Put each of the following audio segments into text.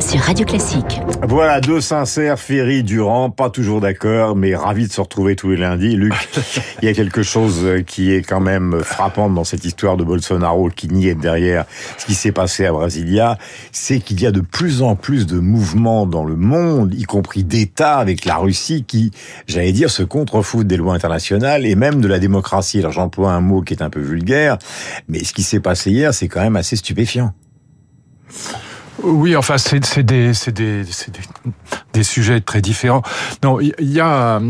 sur Radio Classique. Voilà, deux sincères, Ferry, Durand, pas toujours d'accord, mais ravis de se retrouver tous les lundis. Luc, il y a quelque chose qui est quand même frappant dans cette histoire de Bolsonaro qui nie être derrière ce qui s'est passé à Brasilia, c'est qu'il y a de plus en plus de mouvements dans le monde, y compris d'États avec la Russie, qui, j'allais dire, se contrefoutent des lois internationales et même de la démocratie. Alors j'emploie un mot qui est un peu vulgaire, mais ce qui s'est passé hier, c'est quand même assez stupéfiant. Oui, enfin, c'est des, des, des, des, sujets très différents. Non, il y a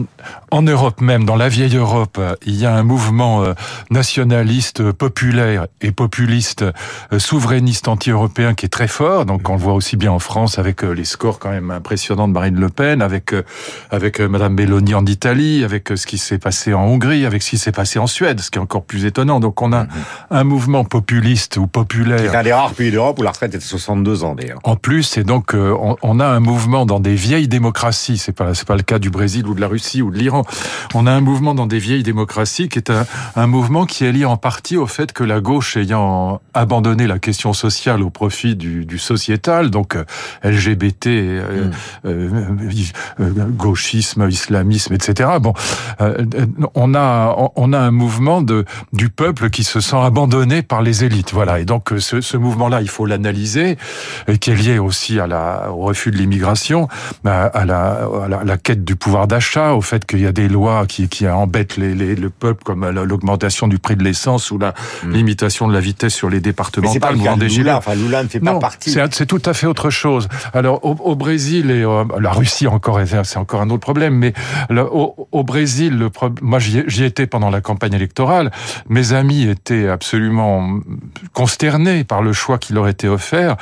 en Europe même, dans la vieille Europe, il y a un mouvement euh, nationaliste, populaire et populiste, euh, souverainiste anti-européen qui est très fort. Donc, on le voit aussi bien en France avec euh, les scores quand même impressionnants de Marine Le Pen, avec avec Madame Meloni en Italie, avec ce qui s'est passé en Hongrie, avec ce qui s'est passé en Suède, ce qui est encore plus étonnant. Donc, on a mm-hmm. un mouvement populiste ou populaire. C'est un des rares pays d'Europe où la retraite est de 62 ans. En plus, et donc euh, on, a un mouvement dans des vieilles démocraties. C'est pas c'est pas le cas du Brésil ou de la Russie ou de l'Iran. On a un mouvement dans des vieilles démocraties qui est un, mouvement qui est lié en partie au fait que la gauche ayant abandonné la question sociale au profit du, sociétal, donc euh, LGBT, euh, mm. gauchisme, islamisme, etc. Bon, on a on a un mouvement de du peuple qui se sent abandonné par les élites. Voilà. Et donc ce, ce mouvement-là, il faut l'analyser qui est lié aussi à la, au refus de l'immigration, à, la, à la, quête du pouvoir d'achat, au fait qu'il y a des lois qui, qui embêtent les, les, le peuple, comme l'augmentation du prix de l'essence ou la hmm. limitation de la vitesse sur les départements. Mais pas le Lula. Enfin, Lula ne fait pas partie. C'est tout à fait autre chose. Alors, au, au Brésil et euh, la Russie encore, c'est encore un autre problème. Mais au, au, Brésil, le moi j'y étais pendant la campagne électorale. Mes amis étaient absolument consternés par le choix qui leur était offert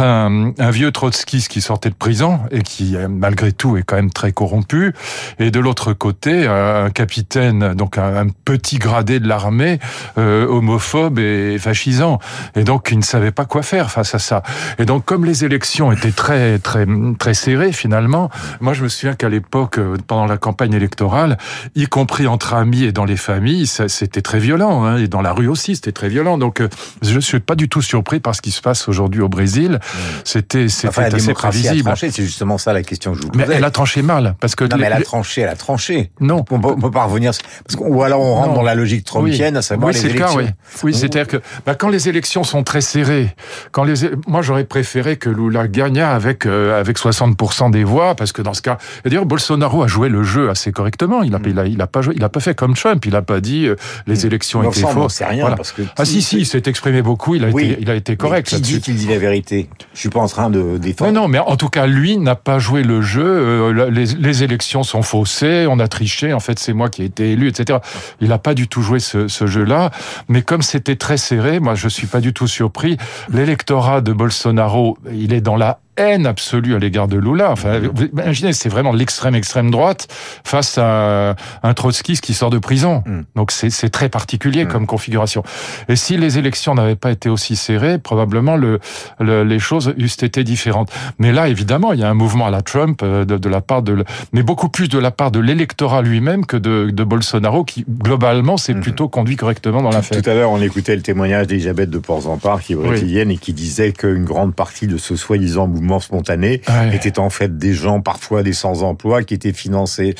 un, vieux trotskiste qui sortait de prison et qui, malgré tout, est quand même très corrompu, et de l'autre côté, un capitaine, donc un, petit gradé de l'armée, euh, homophobe et fascisant, et donc il ne savait pas quoi faire face à ça. Et donc, comme les élections étaient très, très, très serrées, finalement, moi je me souviens qu'à l'époque, euh, pendant la campagne électorale, y compris entre amis et dans les familles, c'était très violent, hein, et dans la rue aussi, c'était très violent. Donc, euh, je ne suis pas du tout surpris par ce qui se passe aujourd'hui au Brésil Brésil, c'était c'était assez prévisible. C'est justement ça la question que je vous posais. Mais elle a tranché mal parce que non, mais elle a tranché, elle a tranché. Non, on peut, peut pas revenir parce ou alors on rentre dans la logique trumpienne, oui. à savoir oui, les élections. Le cas, oui, oui c'est-à-dire que bah, quand les élections sont très serrées, quand les moi j'aurais préféré que Lula gagne avec euh, avec 60% des voix parce que dans ce cas, d'ailleurs Bolsonaro a joué le jeu assez correctement. Il a, mm. il a, il a pas joué, il a pas fait comme Trump. Il a pas dit euh, les mm. élections étaient fausses. C'est rien parce que ah si si, il s'est exprimé beaucoup. Il a été il a été correct. Qui dit qu'il dit la vérité? Je suis pas en train de défendre. Non, non, mais en tout cas, lui n'a pas joué le jeu. Euh, les, élections sont faussées, on a triché. En fait, c'est moi qui ai été élu, etc. Il n'a pas du tout joué ce, ce jeu-là. Mais comme c'était très serré, moi, je suis pas du tout surpris. L'électorat de Bolsonaro, il est dans la haine absolue à l'égard de Lula. Enfin, imaginez, c'est vraiment l'extrême extrême droite face à un trotskiste qui sort de prison. Mhm. Donc c'est très particulier mhm. comme configuration. Et si les élections n'avaient pas été aussi serrées, probablement le, les choses eussent été différentes. Mais là, évidemment, il y a un mouvement à la Trump euh, de, de la part de, mais beaucoup plus de la part de l'électorat lui-même que de, de, Bolsonaro, qui globalement s'est plutôt conduit correctement dans l'affaire. Tout à l'heure, on écoutait le témoignage d'Elisabeth de Porzampar, qui est brésilienne et qui disait qu'une grande partie de ce soi-disant mouvement spontané étaient en fait des gens, parfois des sans-emploi, qui étaient financés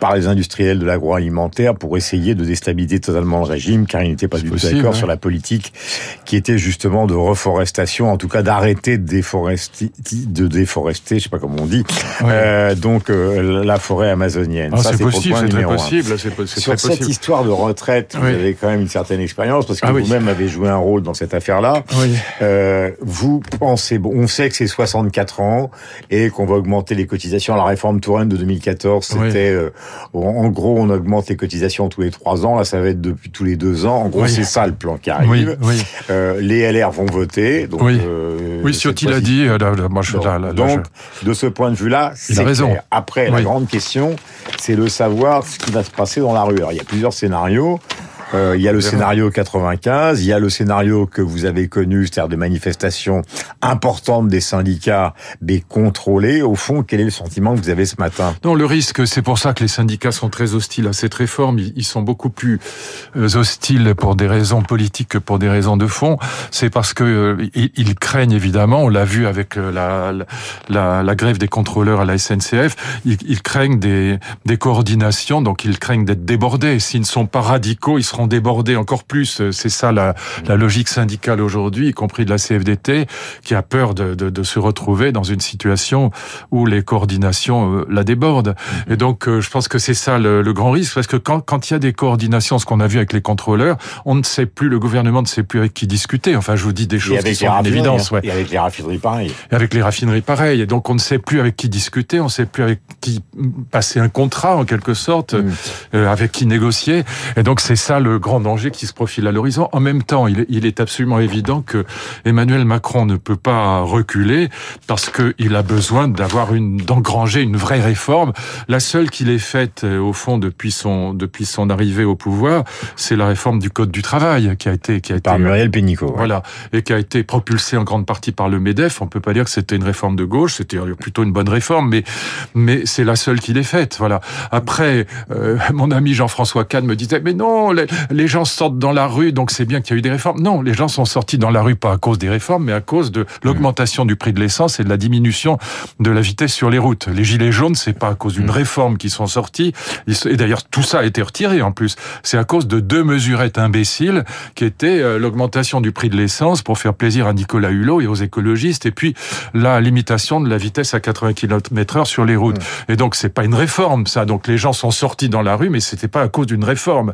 par les industriels de l'agroalimentaire pour essayer de déstabiliser totalement le régime, car ils n'étaient pas du tout d'accord sur la politique qui était justement de reforestation, en tout cas d'arrêter de déforester, de déforester, je sais pas comment on dit, euh, donc euh, la forêt amazonienne. Ah, c'est possible, c'est très possible. Sur cette histoire de retraite, vous avez quand même une certaine expérience parce que ah vous-même avez joué un rôle dans cette affaire-là. Euh, vous pensez, bon, on sait que c'est 60 4 ans et qu'on va augmenter les cotisations. La réforme Touraine de 2014, c'était euh, en gros on augmente les cotisations tous les 3 ans. Là, ça va être depuis tous les 2 ans. En gros, c'est ça le plan qui arrive. Euh, les LR vont voter. Donc, oui, euh, oui Ciotti l'a dit. moi, je, donc, donc de ce point de vue-là, c'est raison. Après, la grande question, c'est de savoir ce qui va se passer dans la rue. Alors, il y a plusieurs scénarios. Euh, il y a le scénario 95, il y a le scénario que vous avez connu, c'est-à-dire de manifestations importantes des syndicats, mais contrôlées. Au fond, quel est le sentiment que vous avez ce matin? Non, le risque, c'est pour ça que les syndicats sont très hostiles à cette réforme. Ils sont beaucoup plus euh, hostiles pour des raisons politiques que pour des raisons de fond. C'est parce que euh, ils craignent évidemment, on l'a vu avec la, la, la, grève des contrôleurs à la SNCF, ils, ils craignent des, des coordinations, donc ils craignent d'être débordés. S'ils ne sont pas radicaux, ils seront débordés encore plus. C'est ça la, la, logique syndicale aujourd'hui, y compris de la CFDT, qui a peur de, de, de, se retrouver dans une situation où les coordinations euh, la débordent. Et donc, euh, je pense que c'est ça le, le, grand risque, parce que quand, quand il y a des coordinations, ce qu'on a vu avec les contrôleurs, on ne sait plus, le gouvernement ne sait plus avec qui discuter. Enfin, je vous dis des choses qui sont en évidence. Ouais. Et avec les raffineries, pareil. Et avec les raffineries, pareil. Et donc, on ne sait plus avec qui discuter, on ne sait plus avec qui passer un contrat, en quelque sorte, mm. euh, avec qui négocier. Et donc, c'est ça le grand danger qui se profile à l'horizon. En même temps, il, il, est absolument évident que Emmanuel Macron ne peut pas reculer parce qu'il a besoin d'avoir une, d'engranger une vraie réforme. La seule qu'il ait faite, euh, au fond, depuis son, depuis son arrivée au pouvoir, c'est la réforme du Code du travail qui a été, qui a par été, Muriel Pénicaud. Voilà. Et qui a été propulsée en grande partie par le MEDEF. On peut pas dire que c'était une réforme de gauche, c'était plutôt une bonne réforme, mais, mais c'est la seule qu'il ait faite. Voilà. Après, euh, mon ami Jean-François Kahn me disait, mais non, les, les gens sortent dans la rue, donc c'est bien qu'il y a eu des réformes. Non, les gens sont sortis dans la rue pas à cause des réformes, mais à cause de l'augmentation du prix de l'essence et de la diminution de la vitesse sur les routes. Les gilets jaunes, c'est pas à cause d'une réforme qu'ils sont sortis. Et d'ailleurs, tout ça a été retiré en plus. C'est à cause de deux mesurettes imbéciles qui étaient euh, l'augmentation du prix de l'essence pour faire plaisir à Nicolas Hulot et aux écologistes, et puis la limitation de la vitesse à 80 km heure sur les routes. Et donc, c'est pas une réforme, ça. Donc, les gens sont sortis dans la rue, mais c'était pas à cause d'une réforme.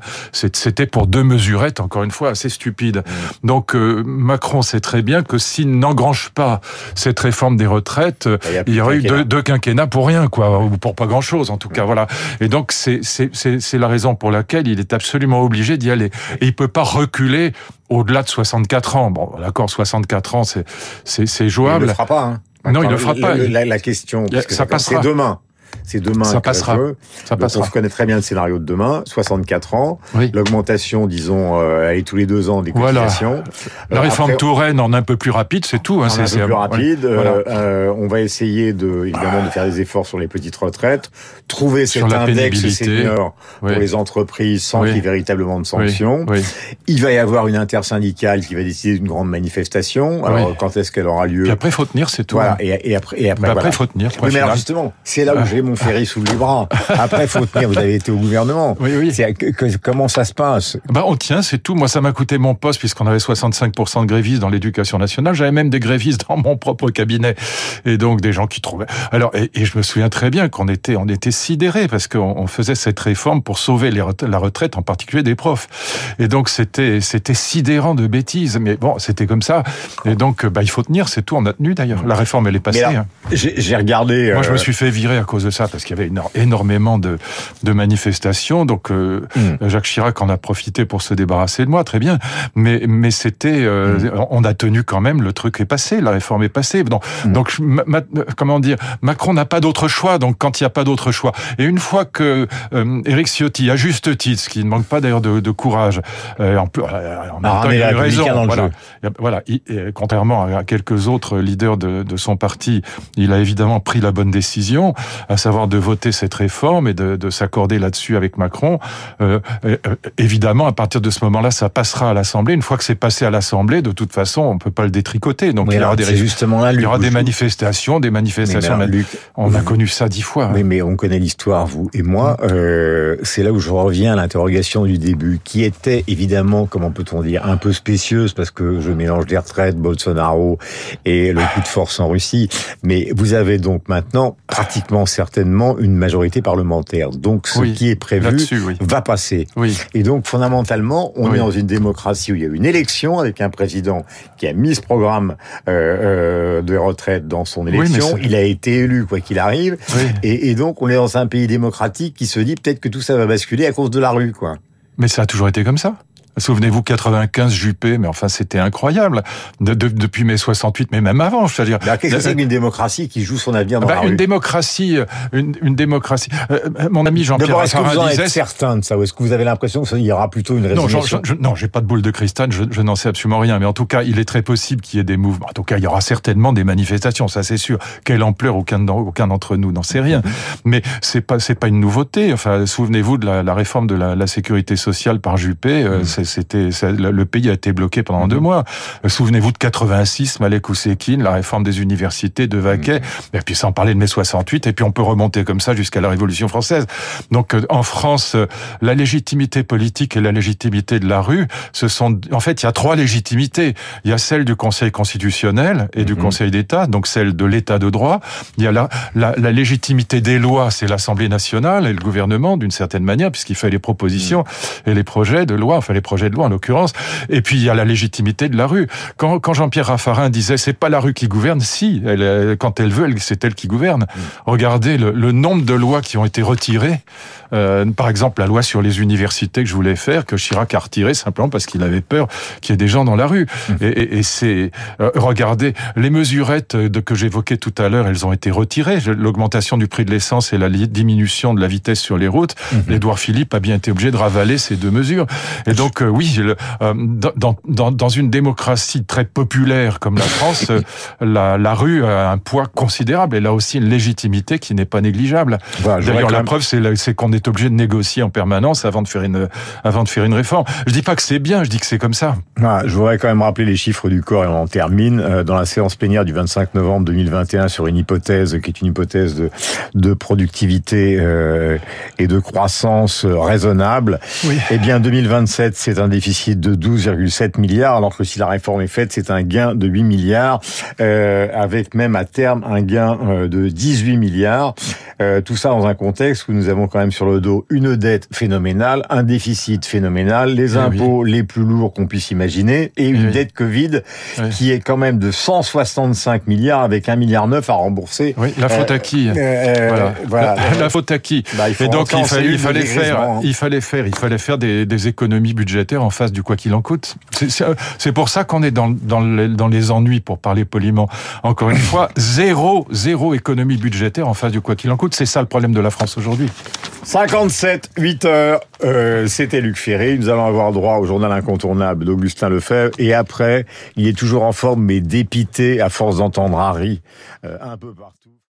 C'était pour deux mesurettes, encore une fois, assez stupides. Donc, euh, Macron sait très bien que s'il n'engrange pas cette réforme des retraites, il y, il y aurait eu deux, deux, quinquennats pour rien, quoi, ou pour pas grand-chose, en tout cas, voilà. Et donc, c'est la raison pour laquelle il est absolument obligé d'y aller. Et il peut pas reculer au-delà de 64 ans. Bon, d'accord, 64 ans, c'est jouable. Il ne le fera pas. Hein. Non, il ne le fera pas. La, la question, parce que ça passera. C'est demain. C'est demain. Ça passera. Ça passera. on connaît très bien le scénario de demain. 64 ans. Oui. L'augmentation, disons, euh, elle est tous les deux ans des cotisations. Voilà. La réforme Après, Touraine en un peu plus rapide, c'est tout. Hein, un peu plus rapide. Voilà. Euh, on va essayer de, évidemment, de faire des efforts sur les petites retraites, trouver cet index senior pour oui. les entreprises sans oui. qu'il y ait véritablement de sanctions. Il va y avoir une intersyndicale qui va décider d'une grande manifestation. Alors, quand est-ce qu'elle aura lieu Et après, il faut tenir, c'est tout. Voilà. Et, et, après, et après, bah, après, faut tenir. Mais alors, justement, c'est là où j'ai mon ferry sous les bras. Après, faut tenir. Vous avez été au gouvernement. Oui, oui. Que, que, comment ça se passe? Bah, on tient, c'est tout. Moi, ça m'a coûté mon poste puisqu'on avait 65% de grévistes dans l'éducation nationale. J'avais même des grévistes dans mon propre cabinet et donc des gens qui trouvaient. Alors, et, et je me souviens très bien qu'on était, on était sidérés parce qu'on on faisait cette réforme pour sauver les la retraite, en particulier des profs. Et donc, c'était, c'était sidérant de bêtises. Mais bon, c'était comme ça. Et donc, bah, il faut tenir. C'est tout. On a tenu d'ailleurs. La réforme, elle est passée. Hein. J'ai regardé. Moi, euh... je me suis fait virer à cause de ça parce qu'il y avait énormément de, de manifestations. Donc euh, mmh. Jacques Chirac en a profité pour se débarrasser de moi, très bien. Mais mais c'était, euh, mmh. on a tenu quand même. Le truc est passé, la réforme est passée. Donc, mmh. donc ma, comment dire, Macron n'a pas d'autre choix. Donc quand il n'y a pas d'autre choix, et une fois que euh, Éric Ciotti, à juste titre, qui ne manque pas d'ailleurs de, de, courage, euh, en, en même temps, il a eu raison. Voilà, voilà il, contrairement à quelques autres leaders de, de son parti, il a évidemment pris la bonne décision, à savoir de voter cette réforme et de, de s'accorder là-dessus avec Macron. Euh, euh, évidemment, à partir de ce moment-là, ça passera à l'Assemblée. Une fois que c'est passé à l'Assemblée, de toute façon, on peut pas le détricoter. Donc oui, il y aura des, justement là, il y aura des manifestations, des manifestations. Mais Luc, on vous... a connu ça dix fois. Oui, hein. mais on connaît l'histoire, vous et moi. Euh, c'est là où je reviens à l'interrogation du début, qui était évidemment, comment peut-on dire, un peu spécieuse parce que je mélange les retraites, Bolsonaro et le coup de force en Russie. Mais vous avez donc maintenant pratiquement certainement une majorité parlementaire. Donc ce oui, qui est prévu oui. va passer. Oui. Et donc fondamentalement, on est dans une démocratie où il y a eu une élection avec un président qui a mis ce programme euh, euh, de retraite dans son élection. il a été élu quoi qu'il arrive. Et, et, donc on est dans un pays démocratique qui se dit peut-être que tout ça va basculer à cause de la rue, quoi. Mais ça a toujours été comme ça. Souvenez-vous 95 Juppé, mais enfin c'était incroyable. De, de, depuis mai 68, mais même avant, je veux dire. Qu'est-ce que c'est qu'une démocratie qui joue son avenir dans bah, la une rue démocratie, une, une démocratie. Euh, mon ami Jean-Pierre est-ce que vous en disait, êtes certain de ça, ou est-ce que vous avez l'impression qu'il y aura plutôt une résignation Non, je, je, non, j'ai pas de boule de cristal, je, je n'en sais absolument rien. Mais en tout cas, il est très possible qu'il y ait des mouvements. En tout cas, il y aura certainement des manifestations, ça c'est sûr. Quelle ampleur, aucun, aucun d'entre nous n'en sait rien. Mais c'est pas, c'est pas une nouveauté. Enfin, souvenez-vous de la, la réforme de la, la, sécurité sociale par Juppé. Euh, mmh. C'était le pays a été bloqué pendant deux mois. Euh, souvenez-vous de 86, Malek Oussekine, la réforme des universités de Vaquet, et puis sans parler de mai 68, et puis on peut remonter comme ça jusqu'à la Révolution française. Donc euh, en France, euh, la légitimité politique et la légitimité de la rue, ce sont en fait il y a trois légitimités. Il y a celle du Conseil constitutionnel et du Conseil d'État, donc celle de l'État de droit. Il y a la, la, la légitimité des lois, c'est l'Assemblée nationale et le gouvernement d'une certaine manière, puisqu'il fait les propositions et les projets de loi, enfin les projets de loi en l'occurrence. Et puis il y a la légitimité de la rue. Quand, quand Jean-Pierre Raffarin disait c'est pas la rue qui gouverne, si, elle, quand elle veut, c'est elle qui gouverne. Mm. Regardez le, le, nombre de lois qui ont été retirées. Euh, par exemple, la loi sur les universités que je voulais faire, que Chirac a retiré simplement parce qu'il avait peur qu'il y ait des gens dans la rue. Mm. Et, et, et c'est euh, regardez les mesurettes de que j'évoquais tout à l'heure, elles ont été retirées. L'augmentation du prix de l'essence et la diminution de la vitesse sur les routes. Mm Édouard Philippe a bien été obligé de ravaler ces deux mesures. Et donc euh, oui, le, euh, dans, dans, dans, une démocratie très populaire comme la France, euh, la, la, rue a un poids considérable. Elle a aussi une légitimité qui n'est pas négligeable. Voilà, D'ailleurs, la même... preuve, c'est qu'on est obligé de négocier en permanence avant de faire une, avant de faire une réforme. Je dis pas que c'est bien, je dis que c'est comme ça. Ah, je voudrais quand même rappeler les chiffres du corps et on en termine. Euh, dans la séance plénière du 25 novembre 2021 sur une hypothèse qui est une hypothèse de, de productivité euh, et de croissance raisonnable, oui. eh bien 2027, c'est un déficit de 12,7 milliards, alors que si la réforme est faite, c'est un gain de 8 milliards, euh, avec même à terme un gain euh, de 18 milliards. Euh, tout ça dans un contexte où nous avons quand même sur le dos une dette phénoménale, un déficit phénoménal, les impôts oui. les plus lourds qu'on puisse imaginer, et une oui. dette Covid oui. qui est quand même de 165 milliards avec 1 milliard 9 à rembourser. Oui, la faute à qui voilà. voilà. La, la, faute à qui bah, Et donc il, fa il fallait faire, hein. il fallait faire, il fallait faire des, des économies budgétaires en face du quoi qu'il en coûte. C'est pour ça qu'on est dans, dans, les, dans les ennuis, pour parler poliment. Encore une fois, zéro, zéro économie budgétaire en face du quoi qu'il en coûte. C'est ça le problème de la France aujourd'hui. 57, 8 heures, euh, c'était Luc Ferré. Nous allons avoir droit au journal incontournable d'Augustin Lefebvre. Et après, il est toujours en forme, mais dépité à force d'entendre Harry euh, un peu partout.